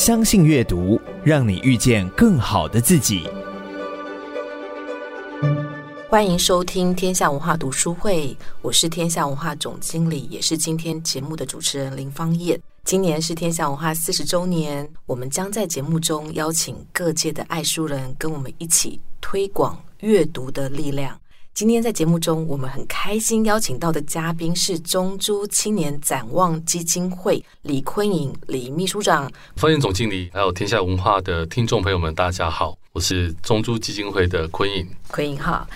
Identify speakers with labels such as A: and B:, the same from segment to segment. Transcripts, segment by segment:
A: 相信阅读，让你遇见更好的自己。
B: 欢迎收听天下文化读书会，我是天下文化总经理，也是今天节目的主持人林芳燕。今年是天下文化四十周年，我们将在节目中邀请各界的爱书人，跟我们一起推广阅读的力量。今天在节目中，我们很开心邀请到的嘉宾是中珠青年展望基金会李坤颖李秘书长。
C: 方燕总经理，还有天下文化的听众朋友们，大家好，我是中珠基金会的坤颖。
B: 坤颖好。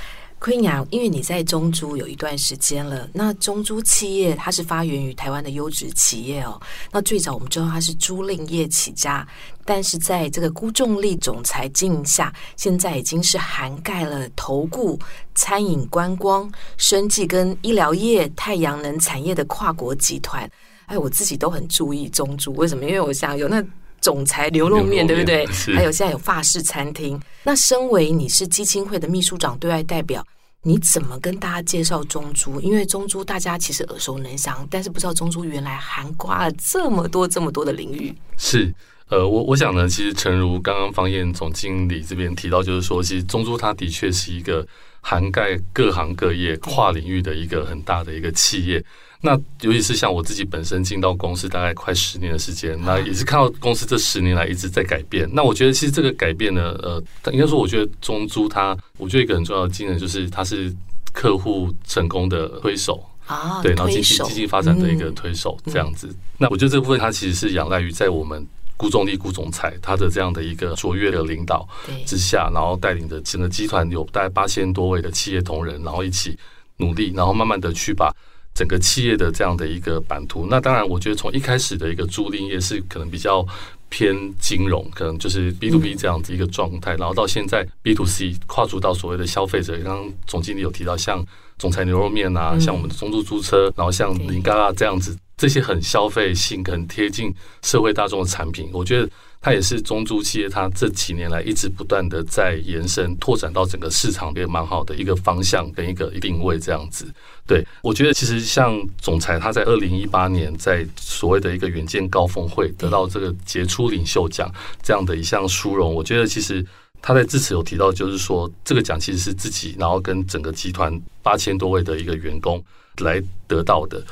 B: 昆颖，因为你在中珠有一段时间了，那中珠企业它是发源于台湾的优质企业哦。那最早我们知道它是租赁业起家，但是在这个辜仲力总裁经营下，现在已经是涵盖了投顾、餐饮、观光、生计跟医疗业、太阳能产业的跨国集团。哎，我自己都很注意中珠，为什么？因为我想有那。总裁牛肉面，对不对？还有现在有法式餐厅。那身为你是基金会的秘书长、对外代表，你怎么跟大家介绍中珠？因为中珠大家其实耳熟能详，但是不知道中珠原来涵盖了这么多、这么多的领域。
C: 是，呃，我我想呢，其实诚如刚刚方燕总经理这边提到，就是说，其实中珠它的确是一个涵盖各行各业、跨领域的一个很大的一个企业。那尤其是像我自己本身进到公司大概快十年的时间，那也是看到公司这十年来一直在改变。那我觉得其实这个改变呢，呃，应该说我觉得中租它，我觉得一个很重要的技能就是它是客户成功的推手啊，对，然后经济经济发展的一个推手这样子。那我觉得这部分它其实是仰赖于在我们顾仲力顾总裁他的这样的一个卓越的领导之下，然后带领着整个集团有大概八千多位的企业同仁，然后一起努力，然后慢慢的去把。整个企业的这样的一个版图，那当然，我觉得从一开始的一个租赁业是可能比较偏金融，可能就是 B to B 这样子一个状态，然后到现在 B to C 跨足到所谓的消费者。刚刚总经理有提到，像总裁牛肉面啊，像我们的中租租车，然后像林嘎嘎这样子，这些很消费性、很贴近社会大众的产品，我觉得。它也是中租企业，它这几年来一直不断的在延伸、拓展到整个市场，也蛮好的一个方向跟一个定位这样子。对，我觉得其实像总裁他在二零一八年在所谓的一个远见高峰会得到这个杰出领袖奖这样的一项殊荣，我觉得其实他在致辞有提到，就是说这个奖其实是自己，然后跟整个集团八千多位的一个员工来得到的。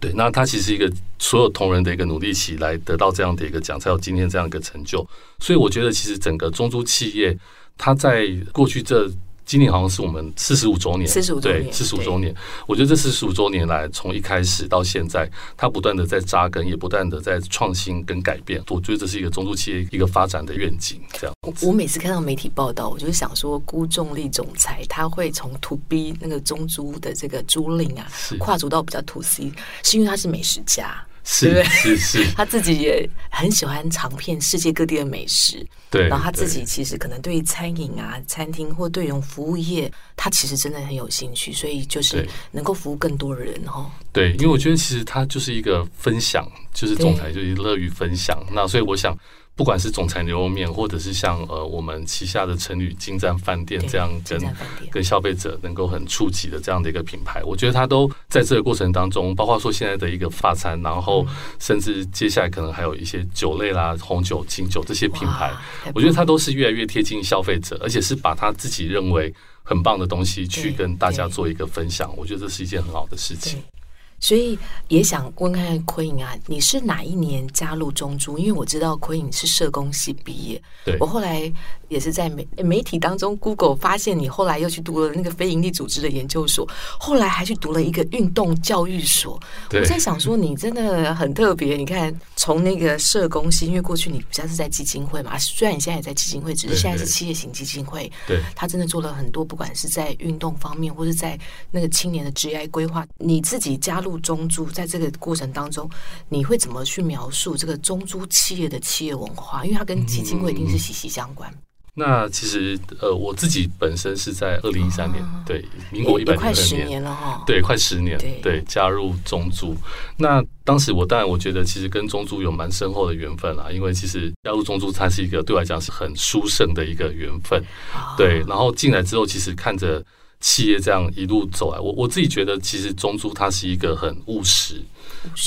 C: 对，那他其实一个所有同仁的一个努力起来得到这样的一个奖，才有今天这样一个成就。所以我觉得，其实整个中珠企业，它在过去这。今年好像是我们四十五周年，四十五周年，对，四十五周年。我觉得这四十五周年来，从一开始到现在，它不断的在扎根，也不断的在创新跟改变。我觉得这是一个中租企业一个发展的愿景。这样，
B: 我每次看到媒体报道，我就想说，辜仲力总裁他会从 To B 那个中租的这个租赁啊，跨足到比较 To C，是因为他是美食家。
C: 是对是是，
B: 他自己也很喜欢尝遍世界各地的美食。
C: 对，
B: 然后他自己其实可能对于餐饮啊、餐厅或对这种服务业，他其实真的很有兴趣，所以就是能够服务更多人哦。
C: 对，因为我觉得其实他就是一个分享，就是总裁就是乐于分享。那所以我想。不管是总裁牛肉面，或者是像呃我们旗下的成旅金赞饭店这样跟跟消费者能够很触及的这样的一个品牌，我觉得它都在这个过程当中，包括说现在的一个发餐，然后甚至接下来可能还有一些酒类啦、红酒、清酒这些品牌，我觉得它都是越来越贴近消费者，而且是把他自己认为很棒的东西去跟大家做一个分享，我觉得这是一件很好的事情。
B: 所以也想问看看昆颖啊，你是哪一年加入中珠？因为我知道昆颖是社工系毕业，对我后来也是在媒媒体当中，Google 发现你后来又去读了那个非营利组织的研究所，后来还去读了一个运动教育所。我在想说，你真的很特别。你看，从那个社工系，因为过去你比较是在基金会嘛，虽然你现在也在基金会，只是现在是企业型基金会。对，他真的做了很多，不管是在运动方面，或是在那个青年的职业规划，你自己加入。中珠，在这个过程当中，你会怎么去描述这个中珠企业的企业文化？因为它跟基金会一定是息息相关。
C: 嗯、那其实呃，我自己本身是在二零一三年，哦、对，民国一百
B: 快十年了哈、哦，
C: 对，快十年，对，对，加入中珠。那当时我当然我觉得，其实跟中珠有蛮深厚的缘分啦，因为其实加入中珠，它是一个对我来讲是很殊胜的一个缘分。哦、对，然后进来之后，其实看着。企业这样一路走来，我我自己觉得，其实中珠它是一个很务实，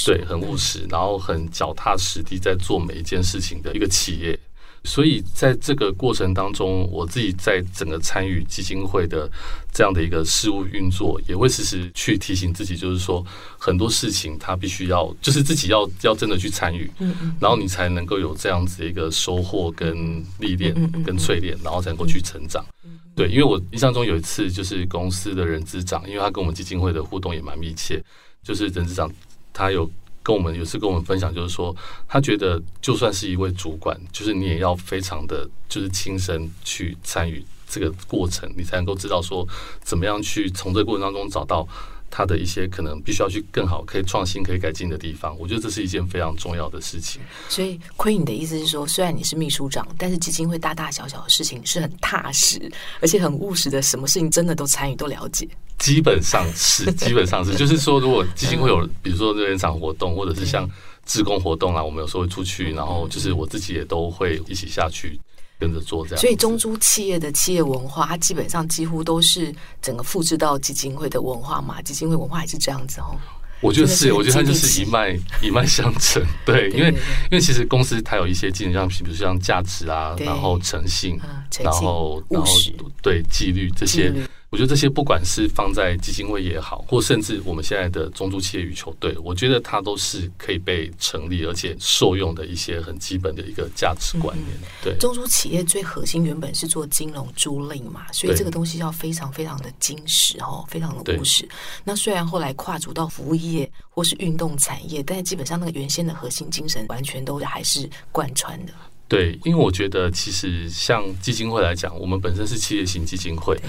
C: 对，很务实，然后很脚踏实地在做每一件事情的一个企业。所以在这个过程当中，我自己在整个参与基金会的这样的一个事务运作，也会时时去提醒自己，就是说很多事情他必须要，就是自己要要真的去参与，然后你才能够有这样子的一个收获跟历练跟淬炼，然后才能够去成长。对，因为我印象中有一次，就是公司的人资长，因为他跟我们基金会的互动也蛮密切，就是人资长他有。跟我们有次跟我们分享，就是说，他觉得就算是一位主管，就是你也要非常的就是亲身去参与这个过程，你才能够知道说怎么样去从这个过程当中找到他的一些可能必须要去更好、可以创新、可以改进的地方。我觉得这是一件非常重要的事情。
B: 所以，亏你的意思是说，虽然你是秘书长，但是基金会大大小小的事情是很踏实，而且很务实的，什么事情真的都参与、都了解。
C: 基本上是，基本上是，就是说，如果基金会有，比如说这一场活动，或者是像志工活动啊，我们有时候会出去，然后就是我自己也都会一起下去跟着做这样。
B: 所以中珠企业的企业文化，它基本上几乎都是整个复制到基金会的文化嘛，基金会文化也是这样子哦。
C: 我觉得是，我觉得它就是一脉 一脉相承。对，因为因为其实公司它有一些技能，像比如像价值啊，然后诚信，然后然后对纪律这些。我觉得这些不管是放在基金会也好，或甚至我们现在的中租企业与球队，我觉得它都是可以被成立而且受用的一些很基本的一个价值观念。对，
B: 中租企业最核心原本是做金融租赁嘛，所以这个东西要非常非常的精实哦，非常的务实。那虽然后来跨足到服务业或是运动产业，但是基本上那个原先的核心精神完全都还是贯穿的。
C: 对，因为我觉得其实像基金会来讲，我们本身是企业型基金会，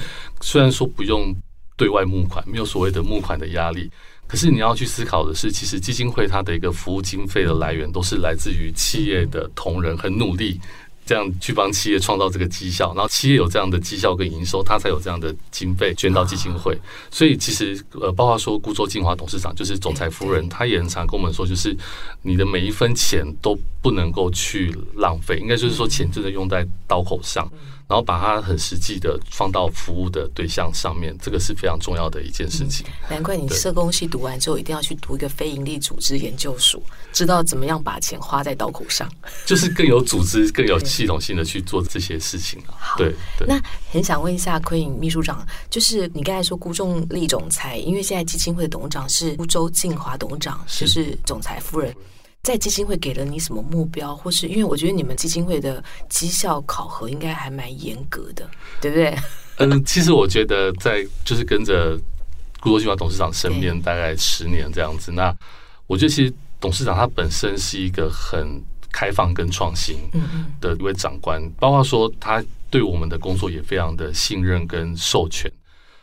C: 虽然说不用对外募款，没有所谓的募款的压力，可是你要去思考的是，其实基金会它的一个服务经费的来源，都是来自于企业的同仁很努力。这样去帮企业创造这个绩效，然后企业有这样的绩效跟营收，他才有这样的经费捐到基金会。所以其实呃，包括说顾作金华董事长就是总裁夫人，她也很常跟我们说，就是你的每一分钱都不能够去浪费，应该就是说钱真的用在刀口上。然后把它很实际的放到服务的对象上面，这个是非常重要的一件事情。
B: 嗯、难怪你社工系读完之后，一定要去读一个非营利组织研究所，知道怎么样把钱花在刀口上，
C: 就是更有组织、更有系统性的去做这些事情啊。对，对，
B: 那很想问一下亏颖秘书长，就是你刚才说辜仲立总裁，因为现在基金会的董事长是辜州静华董事长，就是总裁夫人。在基金会给了你什么目标，或是因为我觉得你们基金会的绩效考核应该还蛮严格的，对不对？
C: 嗯，其实我觉得在就是跟着辜州金华董事长身边大概十年这样子，那我觉得其实董事长他本身是一个很开放跟创新的一位长官，包括说他对我们的工作也非常的信任跟授权，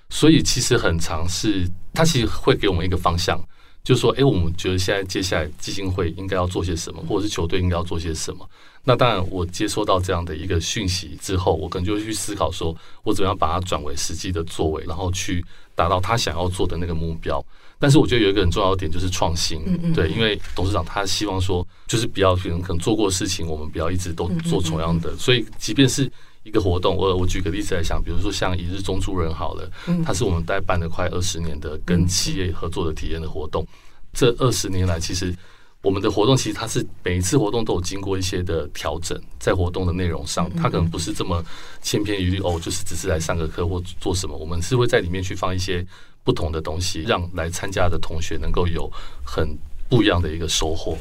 C: 所以其实很尝试他其实会给我们一个方向。就是说，哎，我们觉得现在接下来基金会应该要做些什么，或者是球队应该要做些什么。那当然，我接收到这样的一个讯息之后，我可能就会去思考，说我怎么样把它转为实际的作为，然后去达到他想要做的那个目标。但是，我觉得有一个很重要的点就是创新，对，因为董事长他希望说，就是不要可能可能做过的事情，我们不要一直都做同样的。所以，即便是一个活动，我我举个例子来讲，比如说像一日中租人好了，它是我们代办了快二十年的跟企业合作的体验的活动。这二十年来，其实我们的活动其实它是每一次活动都有经过一些的调整，在活动的内容上，它可能不是这么千篇一律哦，就是只是来上个课或做什么，我们是会在里面去放一些不同的东西，让来参加的同学能够有很不一样的一个收获。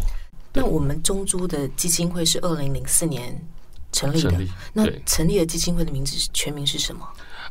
B: 那我们中租的基金会是二零零四年成立的，那成立的基金会的名字全名是什么？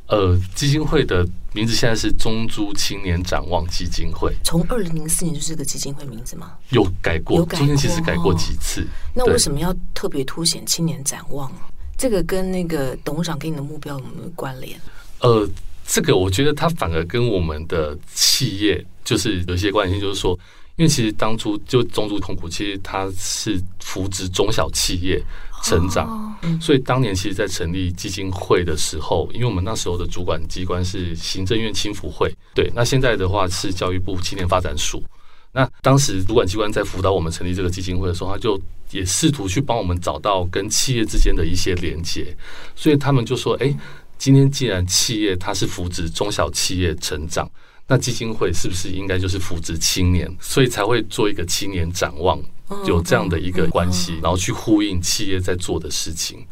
C: 呃，基金会的名字现在是中珠青年展望基金会。
B: 从二零零四年就是这个基金会名字吗？
C: 有改过，有改过，中间其实改过几次。哦、
B: 那为什么要特别凸显青年展望？这个跟那个董事长给你的目标有没有关联？
C: 呃，这个我觉得它反而跟我们的企业就是有些关系，就是说，因为其实当初就中珠控股，其实它是扶植中小企业。成长，所以当年其实，在成立基金会的时候，因为我们那时候的主管机关是行政院青辅会，对，那现在的话是教育部青年发展署。那当时主管机关在辅导我们成立这个基金会的时候，他就也试图去帮我们找到跟企业之间的一些连接，所以他们就说：“哎，今天既然企业它是扶植中小企业成长。”那基金会是不是应该就是扶植青年，所以才会做一个青年展望。有这样的一个关系，然后去呼应企业在做的事情。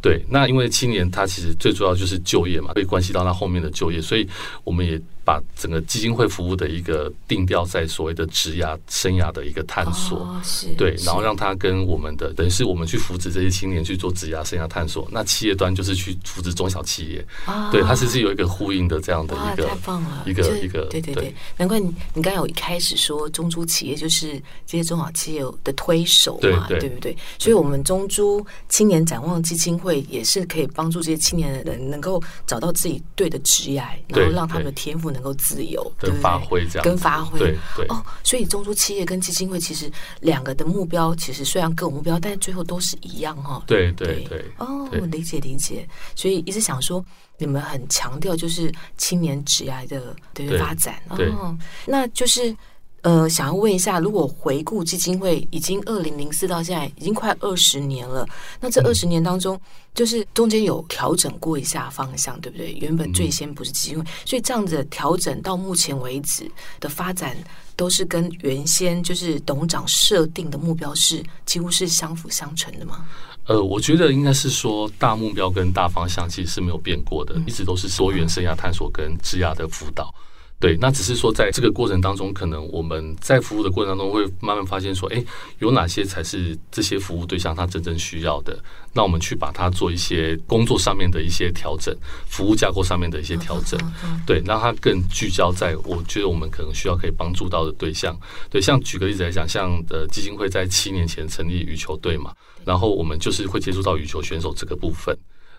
C: 对，那因为青年他其实最主要就是就业嘛，会关系到他后面的就业，所以我们也。把整个基金会服务的一个定调在所谓的职涯生涯的一个探索，
B: 哦、
C: 对，然后让他跟我们的等于是我们去扶持这些青年去做职涯生涯探索，那企业端就是去扶持中小企业，哦、对，它其实有一个呼应的这样的一个，
B: 太棒了，
C: 一个一个，
B: 对对对，难怪你你刚才有一开始说中珠企业就是这些中小企业的推手嘛，对，对，对不对？所以我们中珠青年展望基金会也是可以帮助这些青年的人能够找到自己对的职涯，然后让他们的天赋能够自由
C: 的发挥，这样
B: 跟发挥，
C: 对对。
B: 哦，所以中珠企业跟基金会其实两个的目标，其实虽然各有目标，但是最后都是一样哈。
C: 对对对，
B: 哦，理解理解。所以一直想说，你们很强调就是青年职涯的对发展。哦，那就是。呃，想要问一下，如果回顾基金会已经二零零四到现在已经快二十年了，那这二十年当中，就是中间有调整过一下方向，对不对？原本最先不是基金会，所以这样子调整到目前为止的发展，都是跟原先就是董事长设定的目标是几乎是相辅相成的吗？
C: 呃，我觉得应该是说大目标跟大方向其实是没有变过的，一直都是多元生涯探索跟职涯的辅导。对，那只是说，在这个过程当中，可能我们在服务的过程当中，会慢慢发现说，哎，有哪些才是这些服务对象他真正需要的？那我们去把它做一些工作上面的一些调整，服务架构上面的一些调整，对，让它更聚焦在我觉得我们可能需要可以帮助到的对象。对，像举个例子来讲，像呃基金会在七年前成立羽球队嘛，然后我们就是会接触到羽球选手这个部分。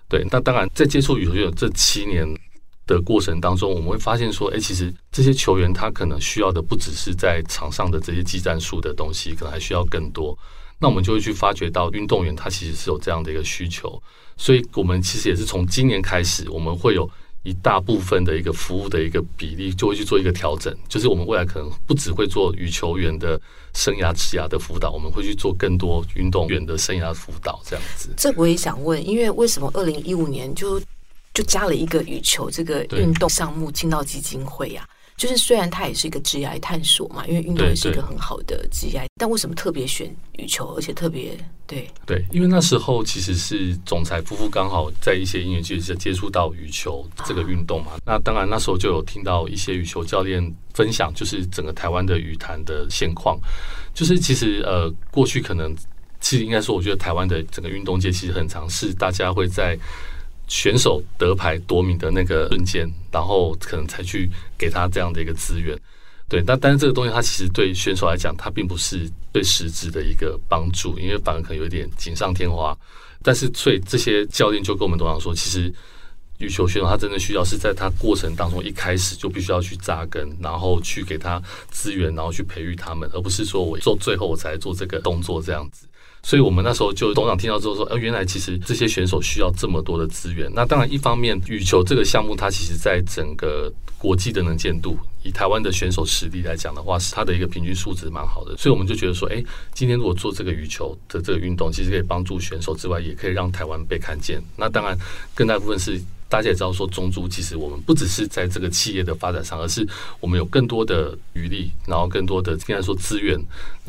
C: 对，那当然在接触羽球选手这七年。的过程当中，我们会发现说，哎，其实这些球员他可能需要的不只是在场上的这些技战术的东西，可能还需要更多。那我们就会去发掘到运动员他其实是有这样的一个需求，所以我们其实也是从今年开始，我们会有一大部分的一个服务的一个比例就会去做一个调整，就是我们未来可能不只会做与球员的生涯职涯的辅导，我们会去做更多运动员的生涯辅导这样子。
B: 这我也想问，因为为什么二零一五年就就加了一个羽球这个运动项目进到基金会呀、啊，就是虽然它也是一个职涯探索嘛，因为运动也是一个很好的职涯，但为什么特别选羽球，而且特别对。
C: 对，因为那时候其实是总裁夫妇刚好在一些音乐剧是接触到羽球这个运动嘛，啊、那当然那时候就有听到一些羽球教练分享，就是整个台湾的羽坛的现况，就是其实呃过去可能其实应该说，我觉得台湾的整个运动界其实很常是大家会在。选手得牌夺名的那个瞬间，然后可能才去给他这样的一个资源，对。但但是这个东西，它其实对选手来讲，它并不是最实质的一个帮助，因为反而可能有点锦上添花。但是，所以这些教练就跟我们董事长说，其实羽球选手他真的需要是在他过程当中一开始就必须要去扎根，然后去给他资源，然后去培育他们，而不是说我做最后我才做这个动作这样子。所以，我们那时候就董事长听到之后说：“呃，原来其实这些选手需要这么多的资源。那当然，一方面，羽球这个项目它其实在整个国际的能见度，以台湾的选手实力来讲的话，是它的一个平均数值蛮好的。所以，我们就觉得说，哎，今天如果做这个羽球的这个运动，其实可以帮助选手之外，也可以让台湾被看见。那当然，更大部分是。”大家也知道，说中租其实我们不只是在这个企业的发展上，而是我们有更多的余力，然后更多的应该说资源，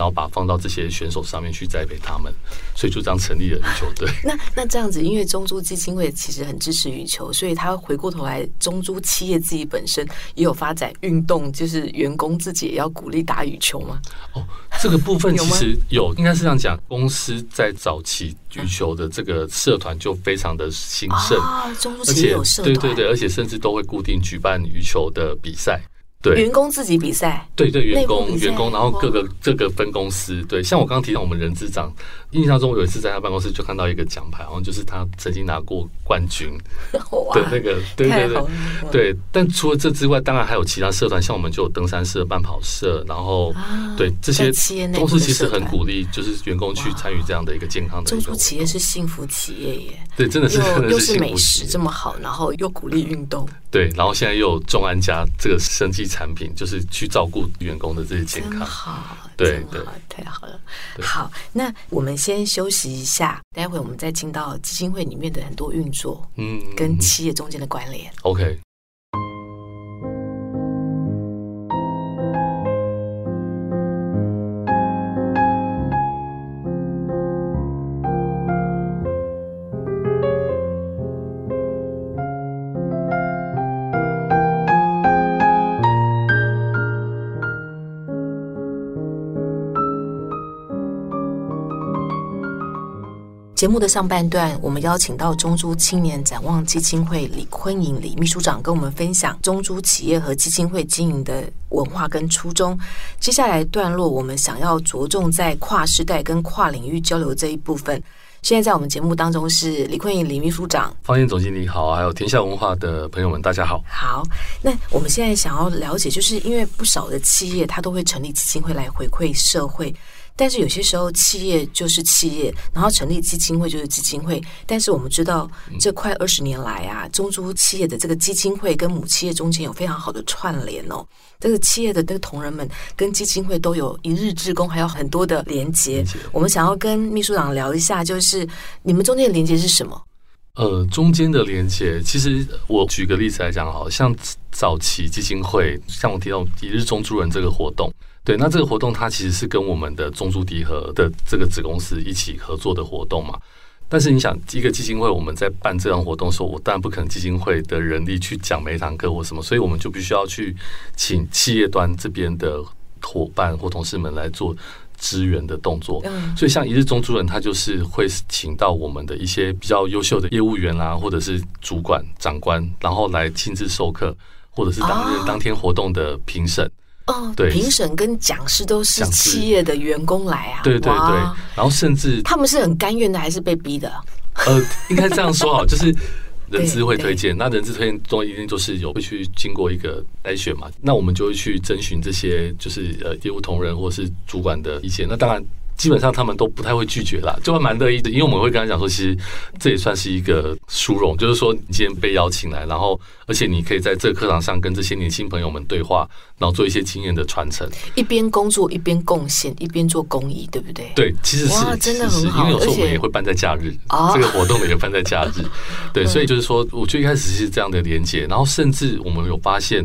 C: 然后把放到这些选手上面去栽培他们，所以就这样成立了羽球队。
B: 那那这样子，因为中珠基金会其实很支持羽球，所以他回过头来，中珠企业自己本身也有发展运动，就是员工自己也要鼓励打羽球吗？
C: 哦，这个部分 其实有，有应该是这样讲，公司在早期羽球的这个社团就非常的兴盛
B: 啊，中珠企业。
C: 对对对，而且甚至都会固定举办羽球的比赛。对，
B: 员工自己比赛，
C: 对对，员工员工，然后各个各个分公司，对，像我刚刚提到我们人资长，印象中我有一次在他办公室就看到一个奖牌，好像就是他曾经拿过冠军 的那个，对对对对。但除了这之外，当然还有其他社团，像我们就有登山社、慢跑社，然后对这些公司其实很鼓励，就是员工去参与这样的一个健康的。
B: 中租企业是幸福企业耶，
C: 对，真的是真的
B: 是美食这么好，然后又鼓励运动，
C: 对，然后现在又有众安家这个生技。产品就是去照顾员工的这些健康，
B: 好，
C: 对对，
B: 太好了。好，那我们先休息一下，待会我们再进到基金会里面的很多运作，嗯，跟企业中间的关联。
C: OK。
B: 节目的上半段，我们邀请到中珠青年展望基金会李坤颖李秘书长跟我们分享中珠企业和基金会经营的文化跟初衷。接下来段落，我们想要着重在跨世代跟跨领域交流这一部分。现在在我们节目当中是李坤颖李秘书长，
C: 方燕总经理好，还有天下文化的朋友们，大家好。
B: 好，那我们现在想要了解，就是因为不少的企业，它都会成立基金会来回馈社会。但是有些时候，企业就是企业，然后成立基金会就是基金会。但是我们知道，这快二十年来啊，中租企业的这个基金会跟母企业中间有非常好的串联哦。这个企业的这个同仁们跟基金会都有一日之功，还有很多的连接。我们想要跟秘书长聊一下，就是你们中间的连接是什么？
C: 呃，中间的连接，其实我举个例子来讲，好像早期基金会，像我提到一日中租人这个活动。对，那这个活动它其实是跟我们的中珠迪和的这个子公司一起合作的活动嘛。但是你想，一个基金会我们在办这样活动的时候，我当然不可能基金会的人力去讲每一堂课或什么，所以我们就必须要去请企业端这边的伙伴或同事们来做支援的动作。所以像一日中珠人，他就是会请到我们的一些比较优秀的业务员啊，或者是主管长官，然后来亲自授课，或者是当日当天活动的评审。
B: 哦，对，评审跟讲师都是企业的员工来啊，
C: 对对对，然后甚至
B: 他们是很甘愿的，还是被逼的？
C: 呃，应该这样说好，就是人资会推荐，那人资推荐中一定就是有会去经过一个筛选嘛，那我们就会去征询这些就是呃业务同仁或是主管的意见，那当然。基本上他们都不太会拒绝啦，就会蛮乐意的，因为我们会跟他讲说，其实这也算是一个殊荣，就是说你今天被邀请来，然后而且你可以在这个课堂上跟这些年轻朋友们对话，然后做一些经验的传承，
B: 一边工作一边贡献，一边做公益，对不对？
C: 对，其实是真的很好，因为有时候我们也会办在假日，这个活动也办在假日，对，所以就是说，我觉得一开始是这样的连接，然后甚至我们有发现，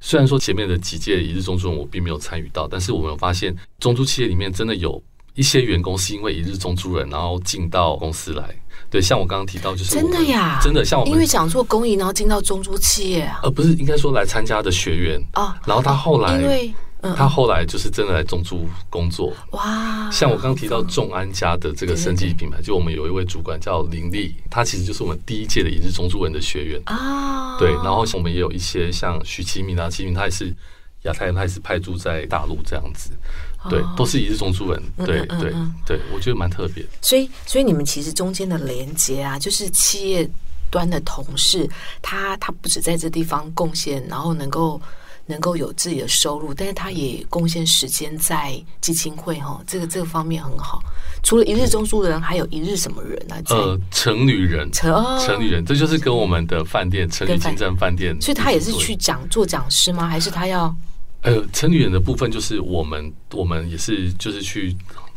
C: 虽然说前面的几届一日中租我并没有参与到，但是我们有发现中租企业里面真的有。一些员工是因为一日中租人，然后进到公司来。对，像我刚刚提到，就是
B: 真的呀，
C: 真的像我们
B: 因为想做公益，然后进到中租企业啊，
C: 呃，不是应该说来参加的学员啊。然后他后来，因为他后来就是真的来中租工作。哇，像我刚刚提到众安家的这个生技品牌，就我们有一位主管叫林丽，他其实就是我们第一届的一日中租人的学员啊。对，然后我们也有一些像许其明啊，其明他也是亚太，他也是派驻在大陆这样子。对，都是一日中租人。对对对，我觉得蛮特别。
B: 所以，所以你们其实中间的连接啊，就是企业端的同事，他他不止在这地方贡献，然后能够能够有自己的收入，但是他也贡献时间在基金会哈，这个这个方面很好。除了一日中租人，还有一日什么人呢？
C: 呃，成旅人，成成旅人，这就是跟我们的饭店成旅金站饭店，
B: 所以他也是去讲做讲师吗？还是他要？
C: 呃，成女人的部分就是我们，我们也是就是去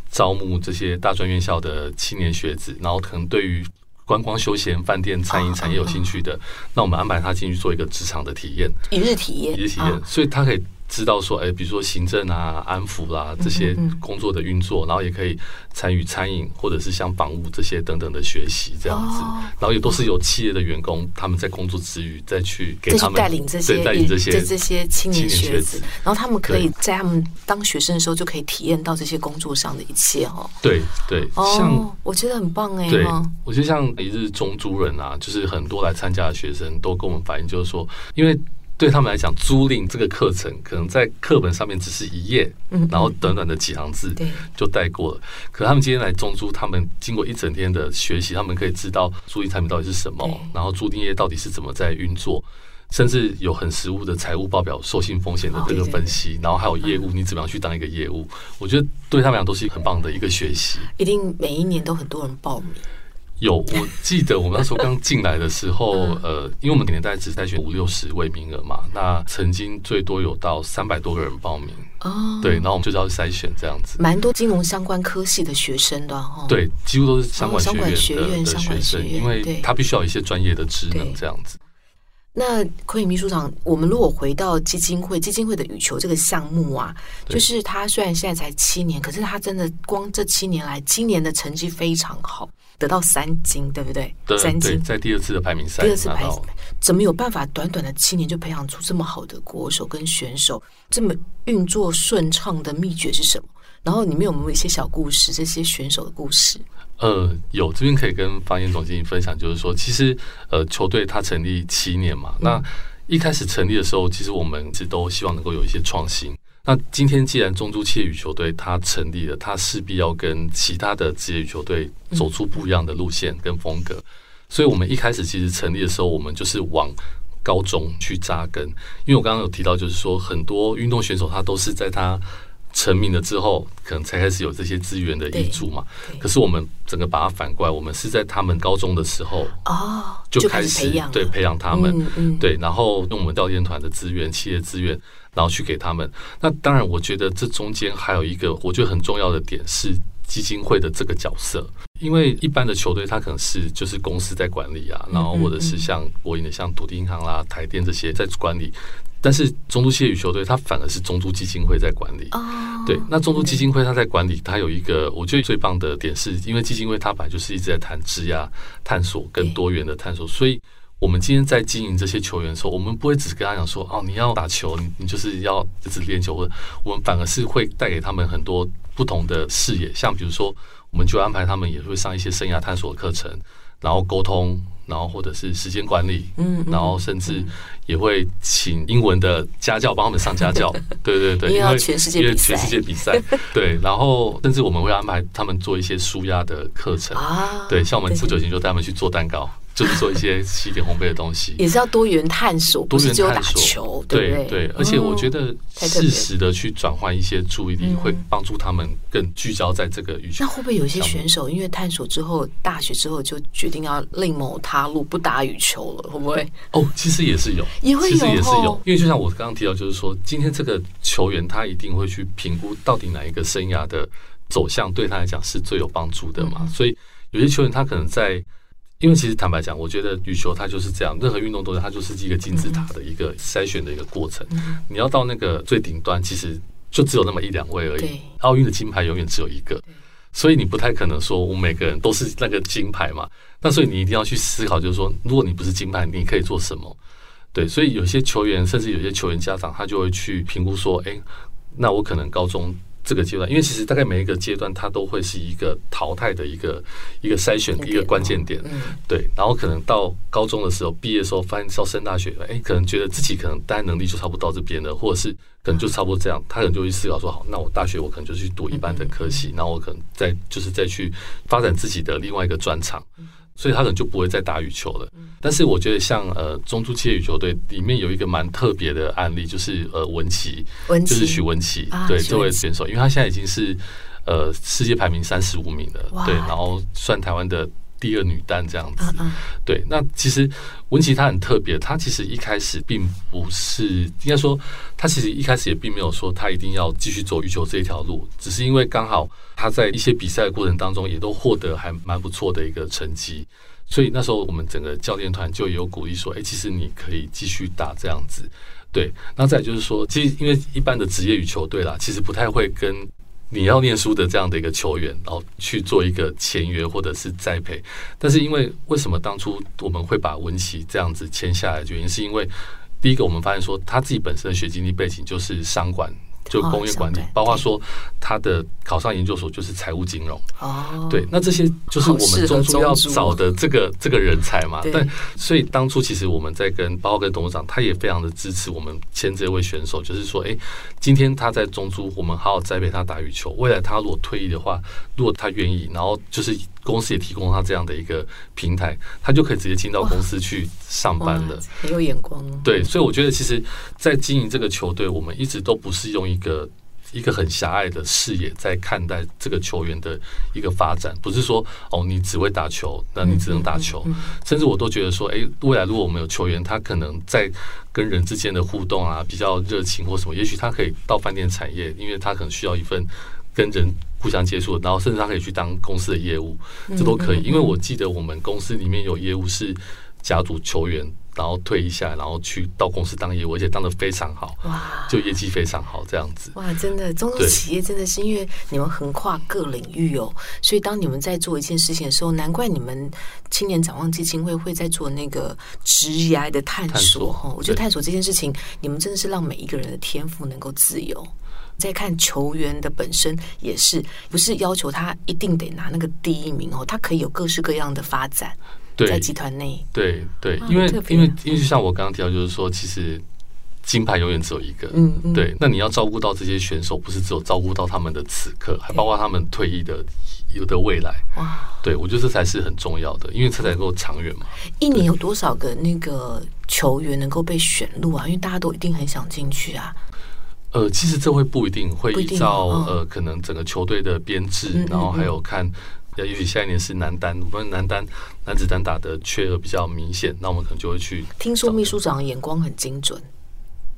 C: 招募这些大专院校的青年学子，然后可能对于观光休闲、饭店、餐饮产业有兴趣的，那我们安排他进去做一个职场的体验，
B: 一日体验，
C: 一日体验，所以他可以。知道说，哎，比如说行政啊、安抚啦这些工作的运作，然后也可以参与餐饮或者是像房屋这些等等的学习这样子，然后也都是有企业的员工他们在工作之余再去给他们
B: 带领这些带领这些这些青年学子，然后他们可以在他们当学生的时候就可以体验到这些工作上的一切哦。
C: 对对，像
B: 我觉得很棒哎。
C: 对，我觉得像一日中租人啊，就是很多来参加的学生都跟我们反映，就是说，因为。对他们来讲，租赁这个课程可能在课本上面只是一页，嗯，然后短短的几行字就带过了。可他们今天来中租，他们经过一整天的学习，他们可以知道租赁产品到底是什么，然后租赁业到底是怎么在运作，甚至有很实物的财务报表、授信风险的这个分析，然后还有业务，你怎么样去当一个业务？我觉得对他们来讲都是很棒的一个学习。
B: 一定每一年都很多人报名。
C: 有，我记得我们那时候刚进来的时候，呃，因为我们年代只筛选五六十位名额嘛，那曾经最多有到三百多个人报名哦。对，然后我们就是要筛选这样子，
B: 蛮多金融相关科系的学生的哦。
C: 对，几乎都是相关学院的学生，因为他必须要有一些专业的职能这样子。
B: 那坤颖秘书长，我们如果回到基金会，基金会的羽球这个项目啊，就是他虽然现在才七年，可是他真的光这七年来，今年的成绩非常好。得到三金，对不对？
C: 对
B: 三金
C: 在第二次的排名赛，
B: 第二次排名，怎么有办法短短的七年就培养出这么好的国手跟选手？这么运作顺畅的秘诀是什么？然后里面有没有一些小故事？这些选手的故事？
C: 呃，有，这边可以跟方言总经理分享，就是说，其实呃，球队它成立七年嘛，嗯、那一开始成立的时候，其实我们一直都希望能够有一些创新。那今天既然中珠企业羽球队它成立了，它势必要跟其他的职业羽球队走出不一样的路线跟风格。所以我们一开始其实成立的时候，我们就是往高中去扎根，因为我刚刚有提到，就是说很多运动选手他都是在他。成名了之后，可能才开始有这些资源的挹注嘛。可是我们整个把它反过来，我们是在他们高中的时候哦，就开始，对，培养他们，嗯嗯、对，然后用我们调研团的资源、企业资源，然后去给他们。那当然，我觉得这中间还有一个我觉得很重要的点是基金会的这个角色，因为一般的球队它可能是就是公司在管理啊，然后或者是像国营的像土地银行啦、台电这些在管理。但是中都企业羽球队，它反而是中都基金会在管理。对，那中都基金会它在管理，它有一个我觉得最棒的点是，因为基金会它本来就是一直在谈职涯探索跟多元的探索，所以我们今天在经营这些球员的时候，我们不会只是跟他讲说，哦，你要打球，你你就是要一直练球，或者我们反而是会带给他们很多不同的视野，像比如说，我们就安排他们也会上一些生涯探索的课程，然后沟通。然后或者是时间管理，嗯，然后甚至也会请英文的家教帮他们上家教，对对对，
B: 因为全世界因为
C: 全世界比赛，对，然后甚至我们会安排他们做一些舒压的课程啊，对，像我们不久前就带他们去做蛋糕。就是做一些西点烘焙的东西，
B: 也是要多元探索，不是只有打球，对对，
C: 对。而且我觉得适时的去转换一些注意力，会帮助他们更聚焦在这个羽球。
B: 那会不会有一些选手因为探索之后，大学之后就决定要另谋他路，不打羽球了？会不会？
C: 哦，其实也是有，
B: 也会有，
C: 其实也是有。因为就像我刚刚提到，就是说，今天这个球员他一定会去评估到底哪一个生涯的走向对他来讲是最有帮助的嘛。所以有些球员他可能在。因为其实坦白讲，我觉得羽球它就是这样，任何运动都是它就是一个金字塔的一个筛选的一个过程。嗯、你要到那个最顶端，其实就只有那么一两位而已。奥运的金牌永远只有一个，所以你不太可能说我们每个人都是那个金牌嘛。那所以你一定要去思考，就是说，如果你不是金牌，你可以做什么？对，所以有些球员，甚至有些球员家长，他就会去评估说，哎，那我可能高中。这个阶段，因为其实大概每一个阶段，它都会是一个淘汰的一个一个筛选的一个关键点，对。然后可能到高中的时候，毕业的时候，发现要升大学，哎，可能觉得自己可能单能力就差不多到这边了，或者是可能就差不多这样，他可能就会思考说，好，那我大学我可能就去读一般的科系，然后我可能再就是再去发展自己的另外一个专长。所以他可能就不会再打羽球了。但是我觉得像呃中租企业羽球队里面有一个蛮特别的案例，就是呃文琪，就是许文琪，啊、对这位选手，因为他现在已经是呃世界排名三十五名了，对，然后算台湾的。第二女单这样子，对。那其实文琪她很特别，她其实一开始并不是应该说，她其实一开始也并没有说她一定要继续走羽球这一条路，只是因为刚好她在一些比赛的过程当中也都获得还蛮不错的一个成绩，所以那时候我们整个教练团就也有鼓励说，哎，其实你可以继续打这样子。对，那再就是说，其实因为一般的职业羽球队啦，其实不太会跟。你要念书的这样的一个球员，然后去做一个签约或者是栽培，但是因为为什么当初我们会把文琪这样子签下来？原因是因为第一个，我们发现说他自己本身的学经历背景就是商管。就工业管理，包括说他的考上研究所就是财务金融。哦，对，那这些就是我们中珠要找的这个这个人才嘛。但所以当初其实我们在跟，包括跟董事长，他也非常的支持我们签这位选手，就是说，哎，今天他在中珠，我们好好栽培他打羽球。未来他如果退役的话，如果他愿意，然后就是。公司也提供他这样的一个平台，他就可以直接进到公司去上班了。
B: 很有眼光哦。
C: 对，所以我觉得，其实，在经营这个球队，我们一直都不是用一个一个很狭隘的视野在看待这个球员的一个发展，不是说哦，你只会打球，那你只能打球。甚至我都觉得说，哎，未来如果我们有球员，他可能在跟人之间的互动啊，比较热情或什么，也许他可以到饭店产业，因为他可能需要一份跟人。互相接触，然后甚至他可以去当公司的业务，这都可以。因为我记得我们公司里面有业务是家族球员，然后退役下来，然后去到公司当业务，而且当的非常好，哇，就业绩非常好这样子。
B: 哇，真的，中租企业真的是因为你们横跨各领域哦，所以当你们在做一件事情的时候，难怪你们青年展望基金会会在做那个职涯的探索哈。我觉得探索这件事情，你们真的是让每一个人的天赋能够自由。再看球员的本身也是，不是要求他一定得拿那个第一名哦，他可以有各式各样的发展。对，在集团内，
C: 对对，因为因为因为就像我刚刚提到，就是说，其实金牌永远只有一个，嗯，嗯对。那你要照顾到这些选手，不是只有照顾到他们的此刻，还包括他们退役的有的未来。哇，对我觉得这才是很重要的，因为这才够长远嘛。
B: 一年有多少个那个球员能够被选入啊？因为大家都一定很想进去啊。
C: 呃，其实这会不一定会依照呃，可能整个球队的编制，然后还有看。也许下一年是男单，我们男单男子单打的缺额比较明显，那我们可能就会去。
B: 听说秘书长的眼光很精准，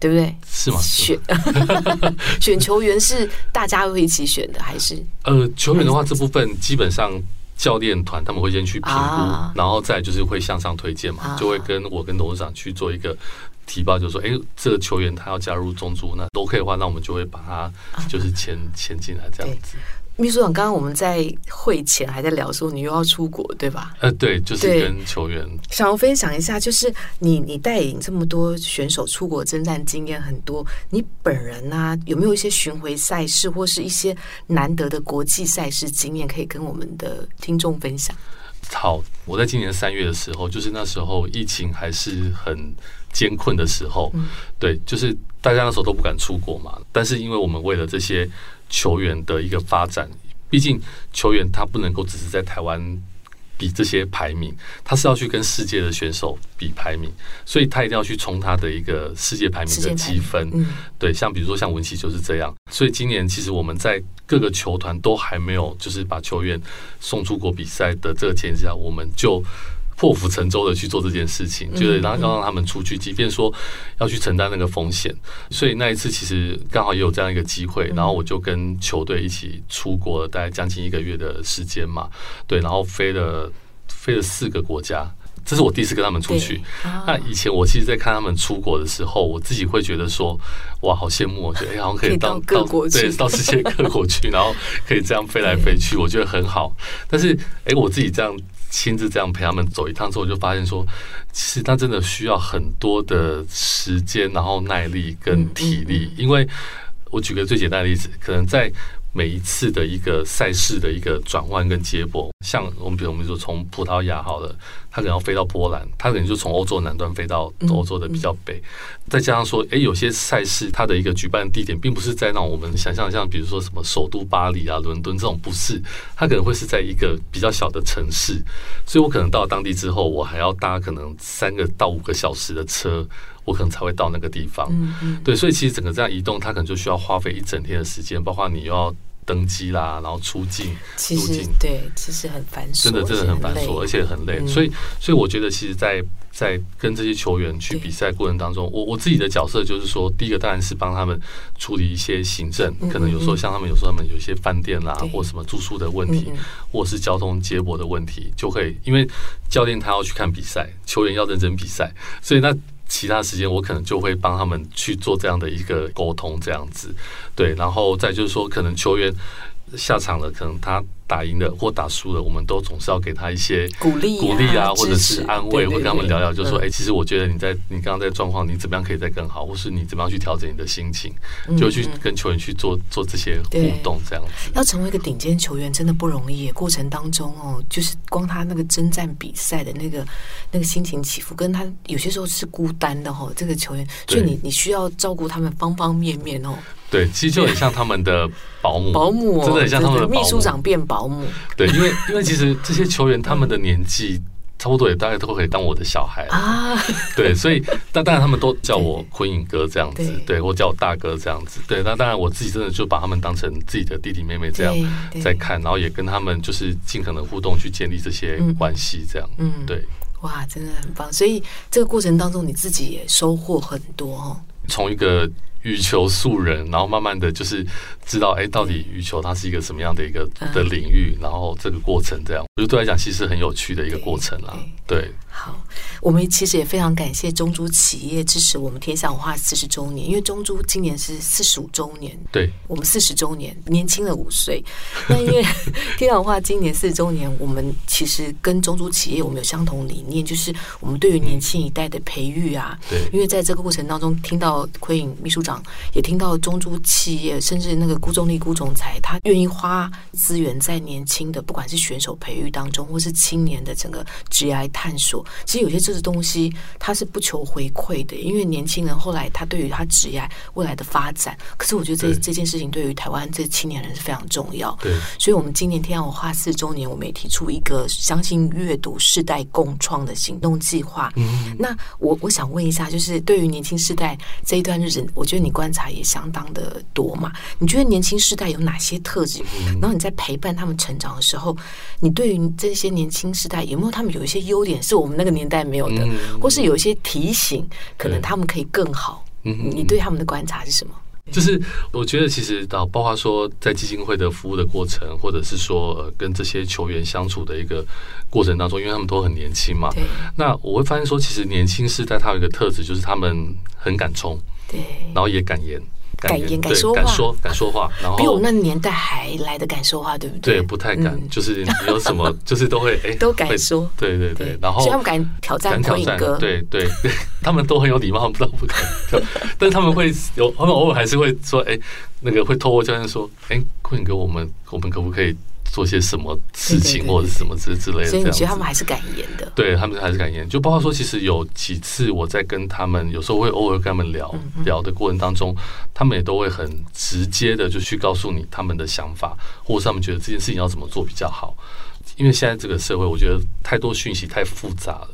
B: 对不对？
C: 是吗？
B: 选 选球员是大家会一起选的，还是？
C: 呃，球员的话，这部分基本上教练团他们会先去评估，啊、然后再就是会向上推荐嘛，啊、就会跟我跟董事长去做一个提报，就是说，哎，这个球员他要加入中组，那都可以的话，那我们就会把他就是签签进来这样子。
B: 秘书长，刚刚我们在会前还在聊说，你又要出国，对吧？
C: 呃，对，就是跟球员
B: 想要分享一下，就是你你带领这么多选手出国征战经验很多，你本人呢、啊、有没有一些巡回赛事或是一些难得的国际赛事经验可以跟我们的听众分享？
C: 好，我在今年三月的时候，就是那时候疫情还是很艰困的时候，嗯、对，就是大家那时候都不敢出国嘛，但是因为我们为了这些。球员的一个发展，毕竟球员他不能够只是在台湾比这些排名，他是要去跟世界的选手比排名，所以他一定要去冲他的一个世界排名的积分。对，像比如说像文琪就是这样，所以今年其实我们在各个球团都还没有就是把球员送出国比赛的这个前提下，我们就。破釜沉舟的去做这件事情，就是然后要让他们出去，即便说要去承担那个风险。所以那一次其实刚好也有这样一个机会，然后我就跟球队一起出国了，大概将近一个月的时间嘛。对，然后飞了飞了四个国家，这是我第一次跟他们出去。那以前我其实，在看他们出国的时候，我自己会觉得说，哇，好羡慕，我觉得哎，好像可以到
B: 各国去，
C: 对，到世界各国去，然后可以这样飞来飞去，我觉得很好。但是哎，我自己这样。亲自这样陪他们走一趟之后，我就发现说，其实他真的需要很多的时间，然后耐力跟体力。因为我举个最简单的例子，可能在。每一次的一个赛事的一个转换跟接驳，像我们比如我们说从葡萄牙好了，他可能要飞到波兰，他可能就从欧洲南端飞到欧洲的比较北，再加上说，哎，有些赛事它的一个举办地点并不是在那种我们想象像比如说什么首都巴黎啊、伦敦这种，不是，它可能会是在一个比较小的城市，所以我可能到了当地之后，我还要搭可能三个到五个小时的车。我可能才会到那个地方，嗯嗯，对，所以其实整个这样移动，它可能就需要花费一整天的时间，包括你又要登机啦，然后出境、
B: 其实入境，对，其实很繁琐，
C: 真的真的很繁琐，而且很累。所以，所以我觉得，其实，在在跟这些球员去比赛过程当中，我我自己的角色就是说，第一个当然是帮他们处理一些行政，可能有时候像他们有时候他们有一些饭店啦，或什么住宿的问题，或是交通接驳的问题，就会因为教练他要去看比赛，球员要认真比赛，所以那。其他时间我可能就会帮他们去做这样的一个沟通，这样子，对，然后再就是说，可能球员下场了，可能他。打赢了或打输了，我们都总是要给他一些
B: 鼓励、
C: 鼓励啊，或者是安慰，会跟他们聊聊，就说：“哎，其实我觉得你在你刚刚在状况，你怎么样可以再更好，或是你怎么样去调整你的心情，就去跟球员去做做这些互动，这样子。
B: 要成为一个顶尖球员真的不容易，过程当中哦，就是光他那个征战比赛的那个那个心情起伏，跟他有些时候是孤单的哦。这个球员，所以你你需要照顾他们方方面面哦。
C: 对，其实就很像他们的保姆，
B: 保姆
C: 真的很像他们的
B: 秘书长变保姆。
C: 对，因为因为其实这些球员他们的年纪差不多，也大概都可以当我的小孩啊。对，所以但当然他们都叫我坤影哥这样子，对，或叫我大哥这样子。对，那当然我自己真的就把他们当成自己的弟弟妹妹这样在看，然后也跟他们就是尽可能互动去建立这些关系，这样。嗯，对。
B: 哇，真的很棒。所以这个过程当中，你自己也收获很多哦。
C: 从一个。羽球素人，然后慢慢的就是知道，哎，到底羽球它是一个什么样的一个的领域，然后这个过程这样，我觉得对来讲其实很有趣的一个过程啦，对。
B: 好，我们其实也非常感谢中珠企业支持我们天下文化四十周年，因为中珠今年是四十五周年，
C: 对，
B: 我们四十周年年轻了五岁。那因为天下文化今年四十周年，我们其实跟中珠企业我们有相同理念，就是我们对于年轻一代的培育啊，
C: 对，
B: 因为在这个过程当中，听到奎颖秘书长。长也听到中珠企业，甚至那个辜仲立辜总裁，他愿意花资源在年轻的，不管是选手培育当中，或是青年的整个职业探索。其实有些这些东西，他是不求回馈的，因为年轻人后来他对于他职业未来的发展，可是我觉得这这件事情对于台湾这青年人是非常重要。
C: 对，
B: 所以我们今年天下文化四周年，我们也提出一个相信阅读世代共创的行动计划。嗯，那我我想问一下，就是对于年轻世代这一段日子，我觉得你观察也相当的多嘛？你觉得年轻世代有哪些特质？然后你在陪伴他们成长的时候，你对于这些年轻世代有没有他们有一些优点是我们那个年代没有的，或是有一些提醒，可能他们可以更好？嗯，你对他们的观察是什么？
C: 就是我觉得其实到包括说在基金会的服务的过程，或者是说呃跟这些球员相处的一个过程当中，因为他们都很年轻嘛，那我会发现说，其实年轻世代他有一个特质，就是他们很敢冲，对，然后也敢言。
B: 敢言敢说话，
C: 敢说敢说话，然后
B: 比我那年代还来的敢说话，对不对？
C: 对，不太敢，就是你有什么，就是都会哎，都敢说，对对对。然
B: 后，他们敢挑战昆颖哥，
C: 对对对，他们都很有礼貌，他们不知道不敢，但他们会有，他们偶尔还是会说，哎，那个会透过教练说，哎，昆颖哥，我们我们可不可以？做些什么事情或者什么之之类的，所以
B: 你觉得他们还是敢言的？
C: 对，他们还是敢言。就包括说，其实有几次我在跟他们，有时候会偶尔跟他们聊聊的过程当中，他们也都会很直接的就去告诉你他们的想法，或者是他们觉得这件事情要怎么做比较好。因为现在这个社会，我觉得太多讯息太复杂了。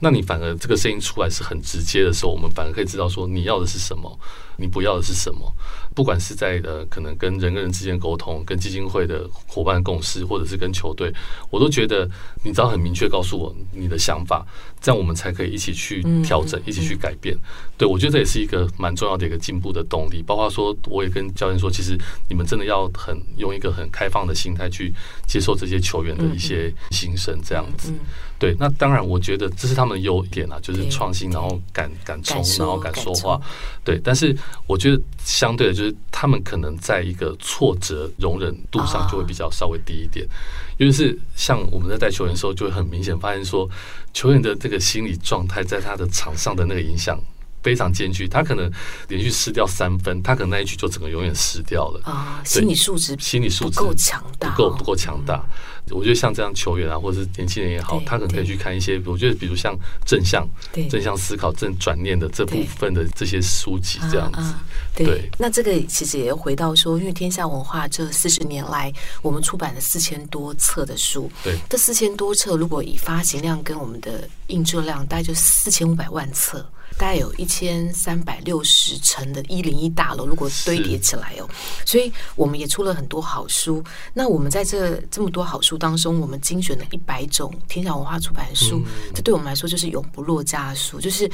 C: 那你反而这个声音出来是很直接的时候，我们反而可以知道说你要的是什么，你不要的是什么。不管是在呃可能跟人跟人之间沟通，跟基金会的伙伴共识，或者是跟球队，我都觉得你只要很明确告诉我你的想法，这样我们才可以一起去调整，一起去改变。对，我觉得这也是一个蛮重要的一个进步的动力。包括说，我也跟教练说，其实你们真的要很用一个很开放的心态去接受这些球员的一些心声，这样子。对，那当然，我觉得这是他们的优点啊，就是创新，然后敢敢冲，然后敢说话。对，但是我觉得相对的，就是他们可能在一个挫折容忍度上就会比较稍微低一点，因为是像我们在带球员的时候，就会很明显发现说，球员的这个心理状态在他的场上的那个影响。非常艰巨，他可能连续失掉三分，他可能那一局就整个永远失掉了
B: 啊！心理素质，
C: 心理素质
B: 不够强大，
C: 不够不够强大。我觉得像这样球员啊，或者是年轻人也好，他可能可以去看一些，我觉得比如像正向、正向思考、正转念的这部分的这些书籍，这样子。对，
B: 那这个其实也要回到说，因为天下文化这四十年来，我们出版了四千多册的书，
C: 对，
B: 这四千多册如果以发行量跟我们的印制量，大概就四千五百万册。大概有一千三百六十层的一零一大楼，如果堆叠起来哦，所以我们也出了很多好书。那我们在这这么多好书当中，我们精选了一百种天下文化出版的书，这对我们来说就是永不落架的书，就是。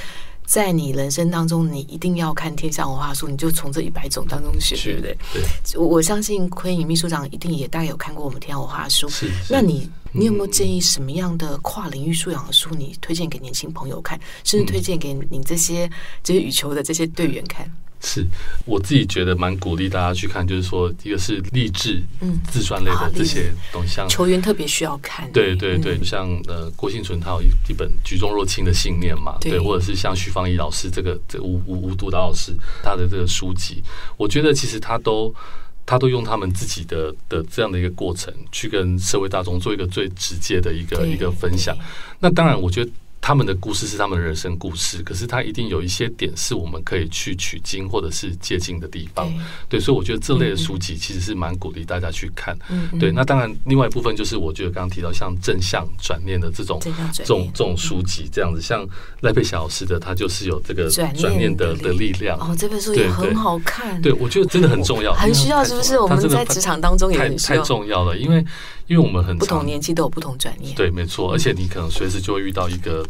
B: 在你人生当中，你一定要看天下文化书，你就从这一百种当中选，对不对？对，我我相信昆颖秘书长一定也大概有看过我们天下文化书。是，那你你有没有建议什么样的跨领域素养的书，你推荐给年轻朋友看，甚至推荐给你这些这些羽球的这些队员看？
C: 是我自己觉得蛮鼓励大家去看，就是说，一个是励志、嗯，自传类的这些东西，像
B: 球员特别需要看。
C: 对对对，像呃郭婞淳他有一一本《举重若轻的信念》嘛，对，或者是像徐芳怡老师这个这吴吴吴督导老师他的这个书籍，我觉得其实他都他都用他们自己的的这样的一个过程，去跟社会大众做一个最直接的一个一个分享。那当然，我觉得。他们的故事是他们的人生故事，可是他一定有一些点是我们可以去取经或者是借鉴的地方。对，所以我觉得这类的书籍其实是蛮鼓励大家去看。对，那当然，另外一部分就是我觉得刚刚提到像正向转念的这种这种这种书籍，这样子，像赖佩霞老师的，他就是有这个转念的的力量。
B: 哦，这本书也很好看。
C: 对，我觉得真的很重要，
B: 很需要，是不是？我们在职场当中也很
C: 太重要了，因为因为我们很
B: 不同年纪都有不同转念。
C: 对，没错，而且你可能随时就会遇到一个。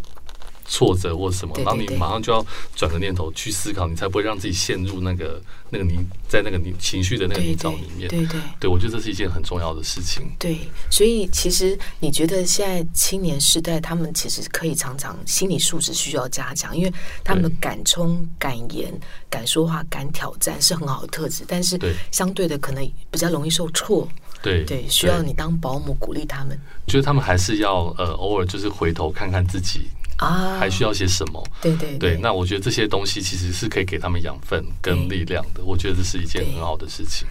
C: 挫折或什么，然后你马上就要转个念头去思考，你才不会让自己陷入那个那个你在那个你情绪的那个泥沼里面。对对，对，对，我觉得这是一件很重要的事情。
B: 对，所以其实你觉得现在青年世代他们其实可以常常心理素质需要加强，因为他们敢冲、敢言、敢说话、敢挑战是很好的特质，但是相对的可能比较容易受挫。对对，需要你当保姆鼓励他们。
C: 觉得他们还是要呃偶尔就是回头看看自己。啊，还需要些什么？
B: 对对
C: 对。那我觉得这些东西其实是可以给他们养分跟力量的。我觉得这是一件很好的事情。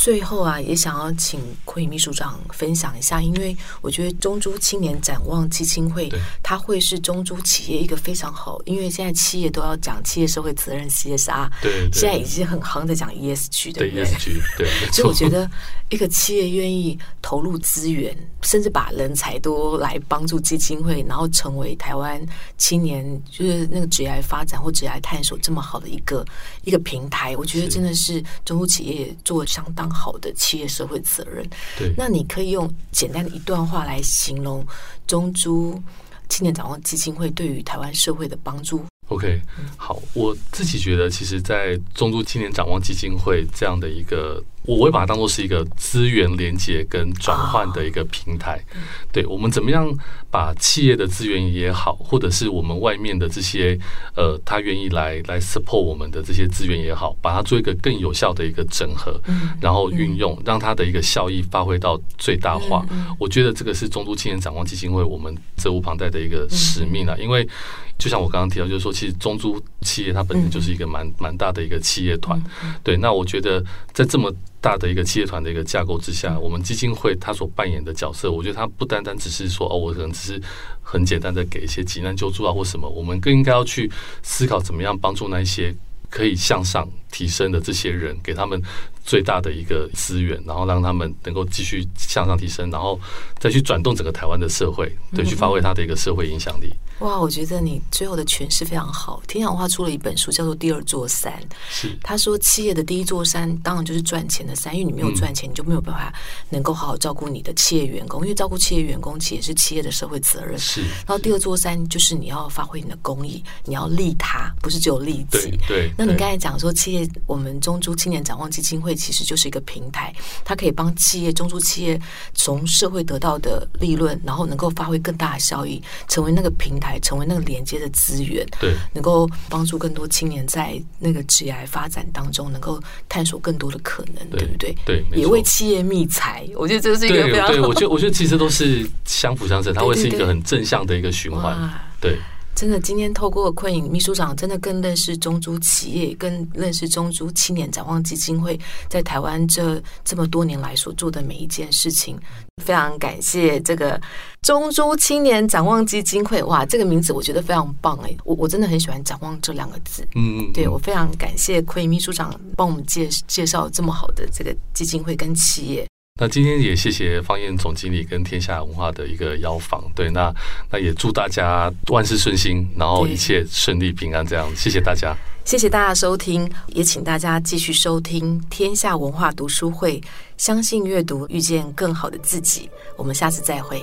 B: 最后啊，也想要请昆颖秘书长分享一下，因为我觉得中珠青年展望基金会，它会是中珠企业一个非常好，因为现在企业都要讲企业社会责任 CSR，
C: 对，
B: 现在已经很夯的讲 ESG，对不对
C: ？ESG，对。
B: 所以我觉得一个企业愿意投入资源，甚至把人才都来帮助基金会，然后成为台湾青年就是那个职业发展或职业探索这么好的一个一个平台，我觉得真的是中珠企业做相当。好的企业社会责任，
C: 对，
B: 那你可以用简单的一段话来形容中珠青年展望基金会对于台湾社会的帮助。
C: OK，好，我自己觉得，其实，在中珠青年展望基金会这样的一个。我会把它当做是一个资源连接跟转换的一个平台，对，我们怎么样把企业的资源也好，或者是我们外面的这些呃，他愿意来来 support 我们的这些资源也好，把它做一个更有效的一个整合，然后运用，让它的一个效益发挥到最大化。我觉得这个是中都青年展望基金会我们责无旁贷的一个使命啊，因为就像我刚刚提到，就是说，其实中租企业它本身就是一个蛮蛮大的一个企业团，对，那我觉得在这么大的一个企业团的一个架构之下，我们基金会它所扮演的角色，我觉得它不单单只是说哦，我可能只是很简单的给一些急难救助啊或什么，我们更应该要去思考怎么样帮助那一些可以向上提升的这些人，给他们最大的一个资源，然后让他们能够继续向上提升，然后再去转动整个台湾的社会，对，去发挥它的一个社会影响力。
B: 哇，我觉得你最后的诠释非常好。天下文化出了一本书，叫做《第二座山》。
C: 是，
B: 他说企业的第一座山当然就是赚钱的山，因为你没有赚钱，你就没有办法能够好好照顾你的企业员工。因为照顾企业员工，其实是企业的社会责任。
C: 是。
B: 然后第二座山就是你要发挥你的公益，你要利他，不是只有利己。
C: 对。对。
B: 那你刚才讲说，企业我们中珠青年展望基金会其实就是一个平台，它可以帮企业中猪企业从社会得到的利润，然后能够发挥更大的效益，成为那个平台，成为那个连接的资源，
C: 对，
B: 能够帮助更多青年在那个职业发展当中，能够探索更多的可能，对，对不对？
C: 对，
B: 也为企业觅财，我觉得这是一个非常好。
C: 对，我觉得，我觉得其实都是相辅相成，它会是一个很正向的一个循环，对。
B: 真的，今天透过昆颖秘书长，真的更认识中珠企业，更认识中珠青年展望基金会在台湾这这么多年来所做的每一件事情。非常感谢这个中珠青年展望基金会，哇，这个名字我觉得非常棒哎，我我真的很喜欢“展望”这两个字。
C: 嗯嗯，
B: 对，我非常感谢昆颖秘书长帮我们介介绍这么好的这个基金会跟企业。
C: 那今天也谢谢方燕总经理跟天下文化的一个邀访，对，那那也祝大家万事顺心，然后一切顺利平安，这样，谢谢大家，
B: 谢谢大家收听，也请大家继续收听天下文化读书会，相信阅读，遇见更好的自己，我们下次再会。